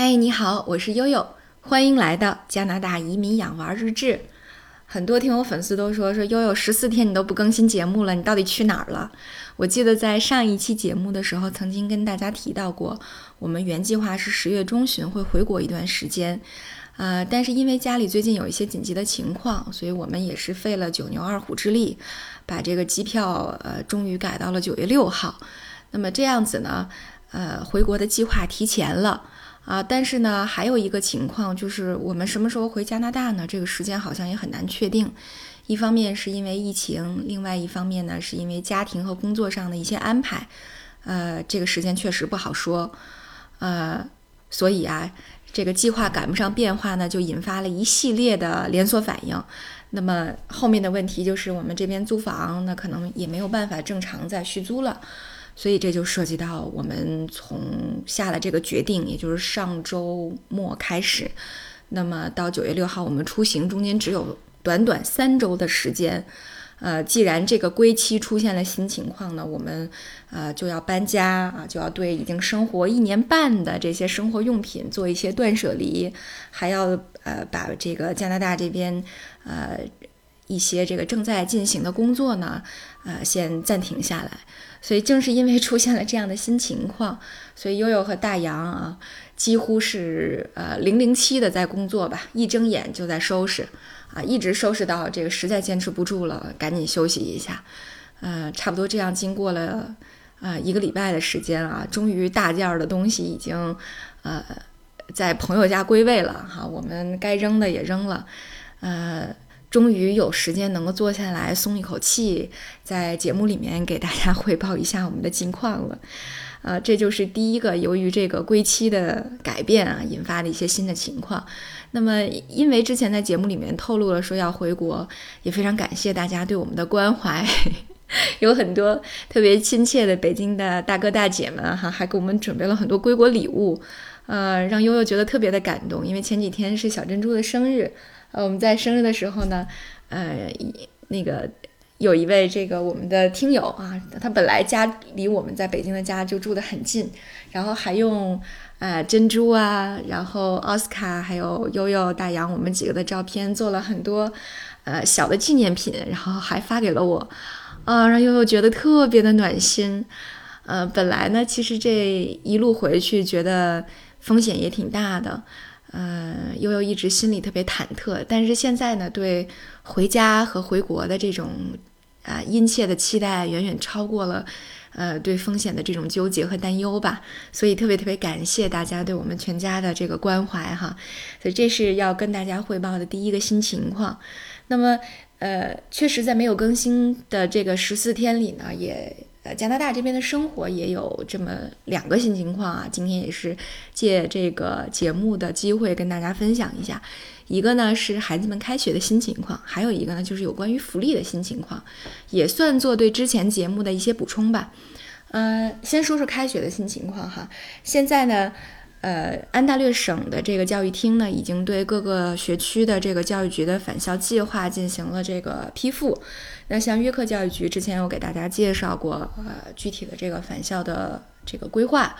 嗨，你好，我是悠悠，欢迎来到加拿大移民养娃日志。很多听友粉丝都说说悠悠十四天你都不更新节目了，你到底去哪儿了？我记得在上一期节目的时候，曾经跟大家提到过，我们原计划是十月中旬会回国一段时间，呃，但是因为家里最近有一些紧急的情况，所以我们也是费了九牛二虎之力，把这个机票呃终于改到了九月六号。那么这样子呢，呃，回国的计划提前了。啊，但是呢，还有一个情况就是我们什么时候回加拿大呢？这个时间好像也很难确定。一方面是因为疫情，另外一方面呢，是因为家庭和工作上的一些安排。呃，这个时间确实不好说。呃，所以啊，这个计划赶不上变化呢，就引发了一系列的连锁反应。那么后面的问题就是，我们这边租房，那可能也没有办法正常再续租了。所以这就涉及到我们从下了这个决定，也就是上周末开始，那么到九月六号我们出行中间只有短短三周的时间，呃，既然这个归期出现了新情况呢，我们呃就要搬家啊，就要对已经生活一年半的这些生活用品做一些断舍离，还要呃把这个加拿大这边呃一些这个正在进行的工作呢，呃先暂停下来。所以正是因为出现了这样的新情况，所以悠悠和大洋啊，几乎是呃零零七的在工作吧，一睁眼就在收拾，啊，一直收拾到这个实在坚持不住了，赶紧休息一下，呃，差不多这样经过了啊一个礼拜的时间啊，终于大件儿的东西已经呃在朋友家归位了哈，我们该扔的也扔了，呃。终于有时间能够坐下来松一口气，在节目里面给大家汇报一下我们的近况了。呃，这就是第一个由于这个归期的改变啊，引发的一些新的情况。那么，因为之前在节目里面透露了说要回国，也非常感谢大家对我们的关怀，有很多特别亲切的北京的大哥大姐们哈，还给我们准备了很多归国礼物，呃，让悠悠觉得特别的感动。因为前几天是小珍珠的生日。呃，我们在生日的时候呢，呃，那个有一位这个我们的听友啊，他本来家离我们在北京的家就住得很近，然后还用呃珍珠啊，然后奥斯卡还有悠悠大洋我们几个的照片做了很多呃小的纪念品，然后还发给了我，啊，让悠悠觉得特别的暖心。呃，本来呢，其实这一路回去觉得风险也挺大的。呃，悠悠一直心里特别忐忑，但是现在呢，对回家和回国的这种啊殷切的期待，远远超过了呃对风险的这种纠结和担忧吧。所以特别特别感谢大家对我们全家的这个关怀哈。所以这是要跟大家汇报的第一个新情况。那么呃，确实在没有更新的这个十四天里呢，也呃。加拿大这边的生活也有这么两个新情况啊，今天也是借这个节目的机会跟大家分享一下。一个呢是孩子们开学的新情况，还有一个呢就是有关于福利的新情况，也算作对之前节目的一些补充吧。嗯，先说说开学的新情况哈，现在呢。呃，安大略省的这个教育厅呢，已经对各个学区的这个教育局的返校计划进行了这个批复。那像约克教育局之前有给大家介绍过，呃，具体的这个返校的这个规划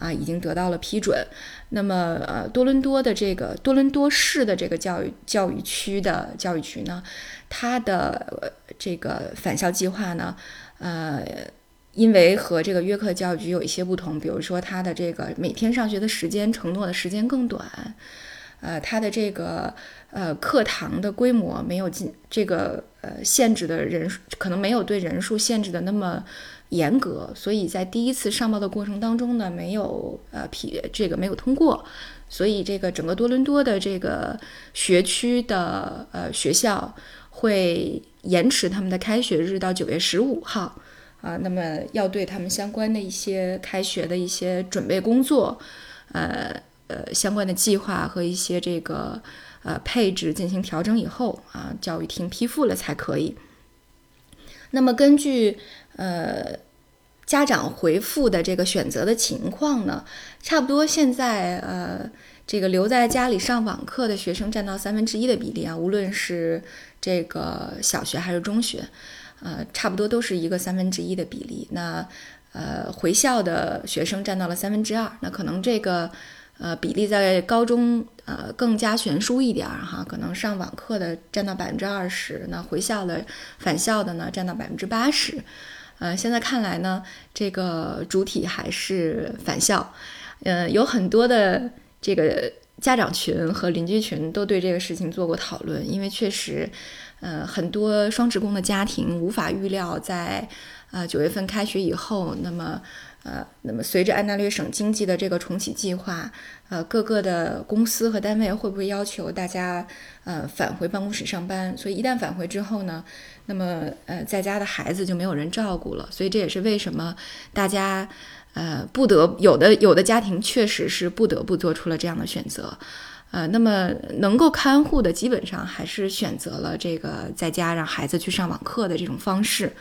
啊，已经得到了批准。那么，呃，多伦多的这个多伦多市的这个教育教育区的教育局呢，它的这个返校计划呢，呃。因为和这个约克教育局有一些不同，比如说他的这个每天上学的时间承诺的时间更短，呃，他的这个呃课堂的规模没有进这个呃限制的人数，可能没有对人数限制的那么严格，所以在第一次上报的过程当中呢，没有呃批这个没有通过，所以这个整个多伦多的这个学区的呃学校会延迟他们的开学日到九月十五号。啊，那么要对他们相关的一些开学的一些准备工作，呃呃相关的计划和一些这个呃配置进行调整以后啊，教育厅批复了才可以。那么根据呃家长回复的这个选择的情况呢，差不多现在呃这个留在家里上网课的学生占到三分之一的比例啊，无论是这个小学还是中学。呃，差不多都是一个三分之一的比例。那，呃，回校的学生占到了三分之二。那可能这个，呃，比例在高中呃更加悬殊一点儿哈，可能上网课的占到百分之二十，那回校的返校的呢占到百分之八十。呃，现在看来呢，这个主体还是返校。呃，有很多的这个家长群和邻居群都对这个事情做过讨论，因为确实，呃，很多双职工的家庭无法预料在呃九月份开学以后，那么。呃，那么随着安大略省经济的这个重启计划，呃，各个的公司和单位会不会要求大家呃返回办公室上班？所以一旦返回之后呢，那么呃在家的孩子就没有人照顾了。所以这也是为什么大家呃不得有的有的家庭确实是不得不做出了这样的选择。呃，那么能够看护的基本上还是选择了这个在家让孩子去上网课的这种方式。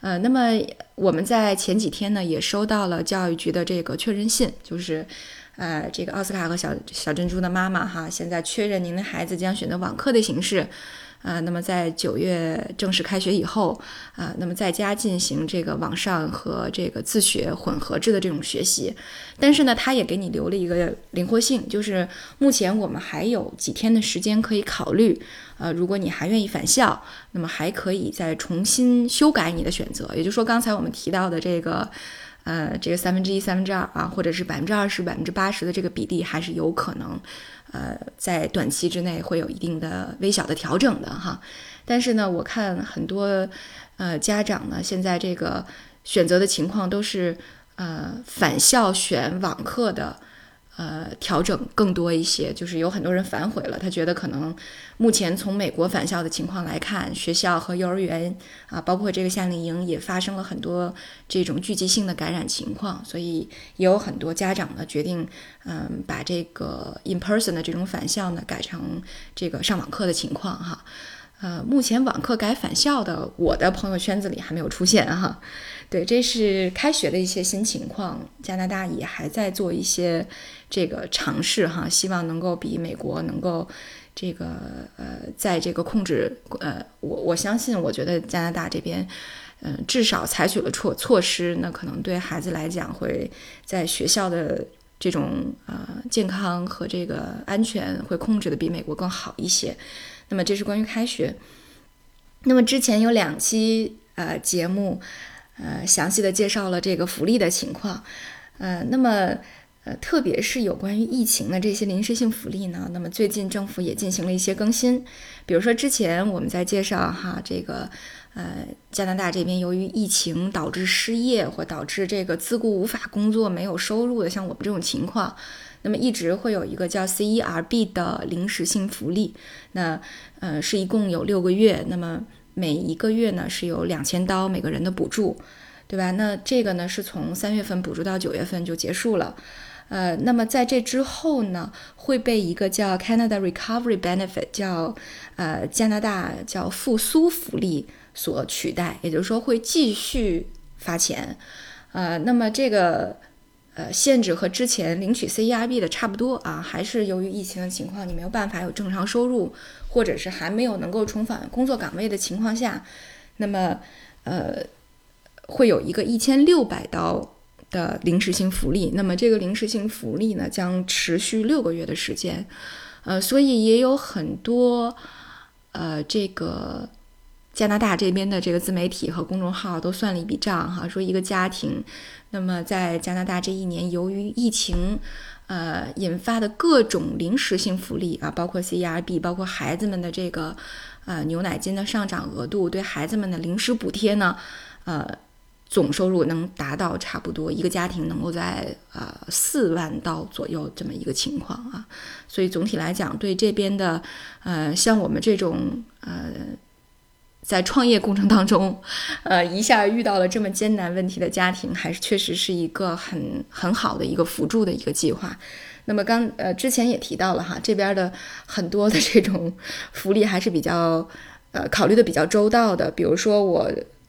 呃，那么我们在前几天呢，也收到了教育局的这个确认信，就是，呃，这个奥斯卡和小小珍珠的妈妈哈，现在确认您的孩子将选择网课的形式。啊，那么在九月正式开学以后，啊，那么在家进行这个网上和这个自学混合制的这种学习，但是呢，他也给你留了一个灵活性，就是目前我们还有几天的时间可以考虑，呃，如果你还愿意返校，那么还可以再重新修改你的选择，也就是说，刚才我们提到的这个。呃，这个三分之一、三分之二啊，或者是百分之二十、百分之八十的这个比例，还是有可能，呃，在短期之内会有一定的微小的调整的哈。但是呢，我看很多呃家长呢，现在这个选择的情况都是呃返校选网课的。呃，调整更多一些，就是有很多人反悔了。他觉得可能目前从美国返校的情况来看，学校和幼儿园啊，包括这个夏令营也发生了很多这种聚集性的感染情况，所以也有很多家长呢决定，嗯，把这个 in person 的这种返校呢改成这个上网课的情况哈。呃，目前网课改返校的，我的朋友圈子里还没有出现哈。对，这是开学的一些新情况，加拿大也还在做一些这个尝试哈，希望能够比美国能够这个呃，在这个控制呃，我我相信，我觉得加拿大这边嗯，至少采取了措措施，那可能对孩子来讲会在学校的这种呃健康和这个安全会控制的比美国更好一些。那么这是关于开学。那么之前有两期呃节目。呃，详细的介绍了这个福利的情况，呃，那么呃，特别是有关于疫情的这些临时性福利呢，那么最近政府也进行了一些更新，比如说之前我们在介绍哈，这个呃，加拿大这边由于疫情导致失业或导致这个自雇无法工作没有收入的，像我们这种情况，那么一直会有一个叫 CERB 的临时性福利，那呃是一共有六个月，那么。每一个月呢是有两千刀每个人的补助，对吧？那这个呢是从三月份补助到九月份就结束了，呃，那么在这之后呢会被一个叫 Canada Recovery Benefit，叫呃加拿大叫复苏福利所取代，也就是说会继续发钱，呃，那么这个。呃，限制和之前领取 CERB 的差不多啊，还是由于疫情的情况，你没有办法有正常收入，或者是还没有能够重返工作岗位的情况下，那么呃，会有一个一千六百刀的临时性福利。那么这个临时性福利呢，将持续六个月的时间。呃，所以也有很多呃这个。加拿大这边的这个自媒体和公众号都算了一笔账，哈，说一个家庭，那么在加拿大这一年，由于疫情，呃引发的各种临时性福利啊，包括 CERB，包括孩子们的这个呃牛奶金的上涨额度，对孩子们的临时补贴呢，呃总收入能达到差不多一个家庭能够在呃四万刀左右这么一个情况啊，所以总体来讲，对这边的呃像我们这种呃。在创业过程当中，呃，一下遇到了这么艰难问题的家庭，还是确实是一个很很好的一个辅助的一个计划。那么刚呃之前也提到了哈，这边的很多的这种福利还是比较呃考虑的比较周到的。比如说我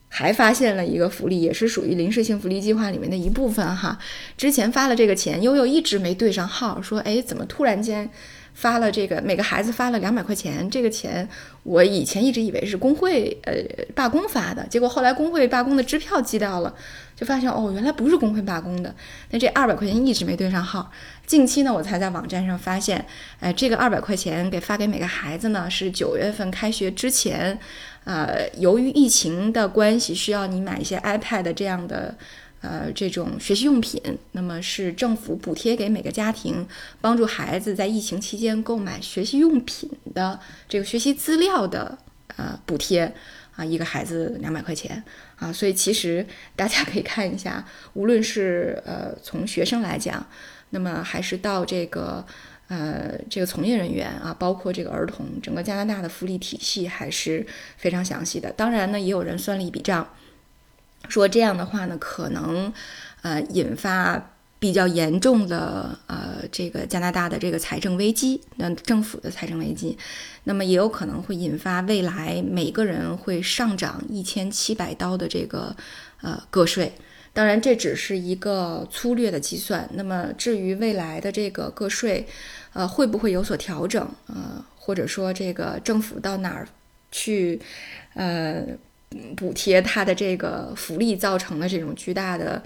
还发现了一个福利，也是属于临时性福利计划里面的一部分哈。之前发了这个钱，悠悠一直没对上号，说哎怎么突然间。发了这个每个孩子发了两百块钱，这个钱我以前一直以为是工会呃罢工发的，结果后来工会罢工的支票寄到了，就发现哦原来不是工会罢工的，那这二百块钱一直没对上号。近期呢我才在网站上发现，哎这个二百块钱给发给每个孩子呢是九月份开学之前，呃由于疫情的关系需要你买一些 iPad 这样的。呃，这种学习用品，那么是政府补贴给每个家庭，帮助孩子在疫情期间购买学习用品的这个学习资料的呃补贴啊，一个孩子两百块钱啊，所以其实 大家可以看一下，无论是呃从学生来讲，那么还是到这个呃这个从业人员啊，包括这个儿童，整个加拿大的福利体系还是非常详细的。当然呢，也有人算了一笔账。说这样的话呢，可能，呃，引发比较严重的呃这个加拿大的这个财政危机，那政府的财政危机，那么也有可能会引发未来每个人会上涨一千七百刀的这个呃个税。当然，这只是一个粗略的计算。那么至于未来的这个个税，呃，会不会有所调整？呃，或者说这个政府到哪儿去，呃？补贴他的这个福利造成的这种巨大的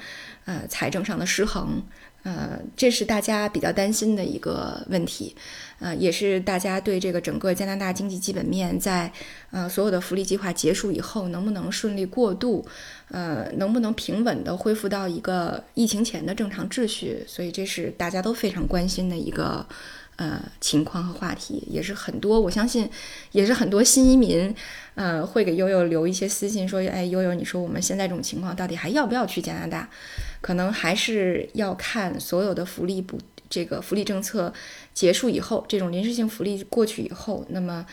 呃财政上的失衡，呃，这是大家比较担心的一个问题，呃，也是大家对这个整个加拿大经济基本面在呃所有的福利计划结束以后能不能顺利过渡，呃，能不能平稳的恢复到一个疫情前的正常秩序，所以这是大家都非常关心的一个。呃，情况和话题也是很多，我相信也是很多新移民，呃，会给悠悠留一些私信，说，哎，悠悠，你说我们现在这种情况，到底还要不要去加拿大？可能还是要看所有的福利补这个福利政策结束以后，这种临时性福利过去以后，那么，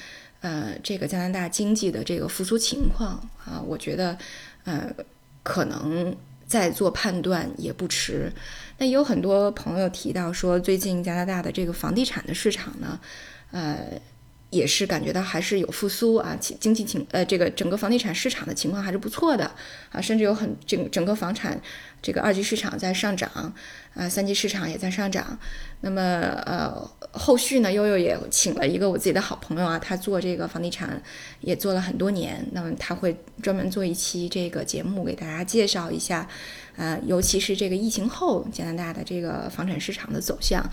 呃，这个加拿大经济的这个复苏情况啊，我觉得，呃，可能。再做判断也不迟。那有很多朋友提到说，最近加拿大的这个房地产的市场呢，呃，也是感觉到还是有复苏啊，经济情呃，这个整个房地产市场的情况还是不错的啊，甚至有很整整个房产这个二级市场在上涨。啊，三级市场也在上涨。那么，呃，后续呢，悠悠也请了一个我自己的好朋友啊，他做这个房地产也做了很多年。那么他会专门做一期这个节目，给大家介绍一下，呃，尤其是这个疫情后加拿大的这个房产市场的走向。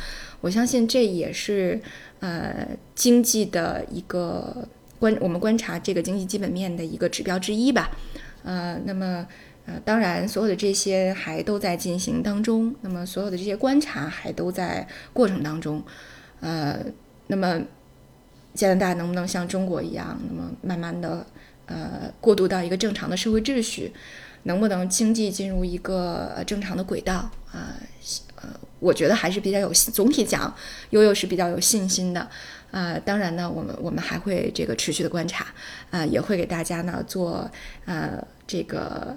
我相信这也是呃经济的一个观，我们观察这个经济基本面的一个指标之一吧。呃，那么。呃，当然，所有的这些还都在进行当中。那么，所有的这些观察还都在过程当中。呃，那么加拿大能不能像中国一样，那么慢慢的呃过渡到一个正常的社会秩序？能不能经济进入一个正常的轨道？啊，呃，我觉得还是比较有总体讲，悠悠是比较有信心的。啊，当然呢，我们我们还会这个持续的观察，啊，也会给大家呢做呃这个。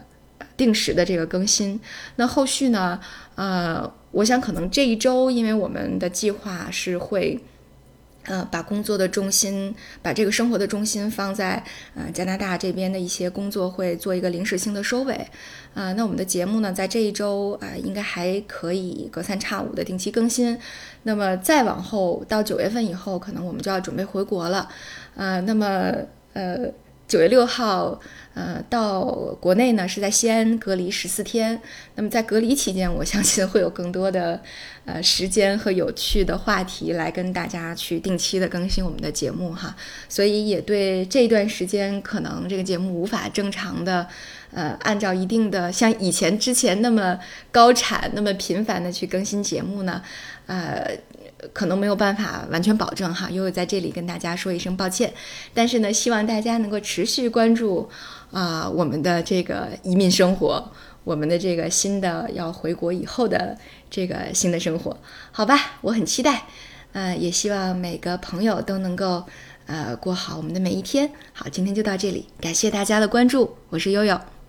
定时的这个更新，那后续呢？呃，我想可能这一周，因为我们的计划是会，呃，把工作的重心，把这个生活的重心放在呃加拿大这边的一些工作会做一个临时性的收尾，啊，那我们的节目呢，在这一周啊，应该还可以隔三差五的定期更新。那么再往后到九月份以后，可能我们就要准备回国了，呃，那么呃。九月六号，呃，到国内呢是在西安隔离十四天。那么在隔离期间，我相信会有更多的 呃时间和有趣的话题来跟大家去定期的更新我们的节目哈。所以也对这段时间可能这个节目无法正常的呃按照一定的像以前之前那么高产那么频繁的去更新节目呢，呃。可能没有办法完全保证哈，悠悠在这里跟大家说一声抱歉。但是呢，希望大家能够持续关注啊我们的这个移民生活，我们的这个新的要回国以后的这个新的生活，好吧？我很期待，呃，也希望每个朋友都能够呃过好我们的每一天。好，今天就到这里，感谢大家的关注，我是悠悠。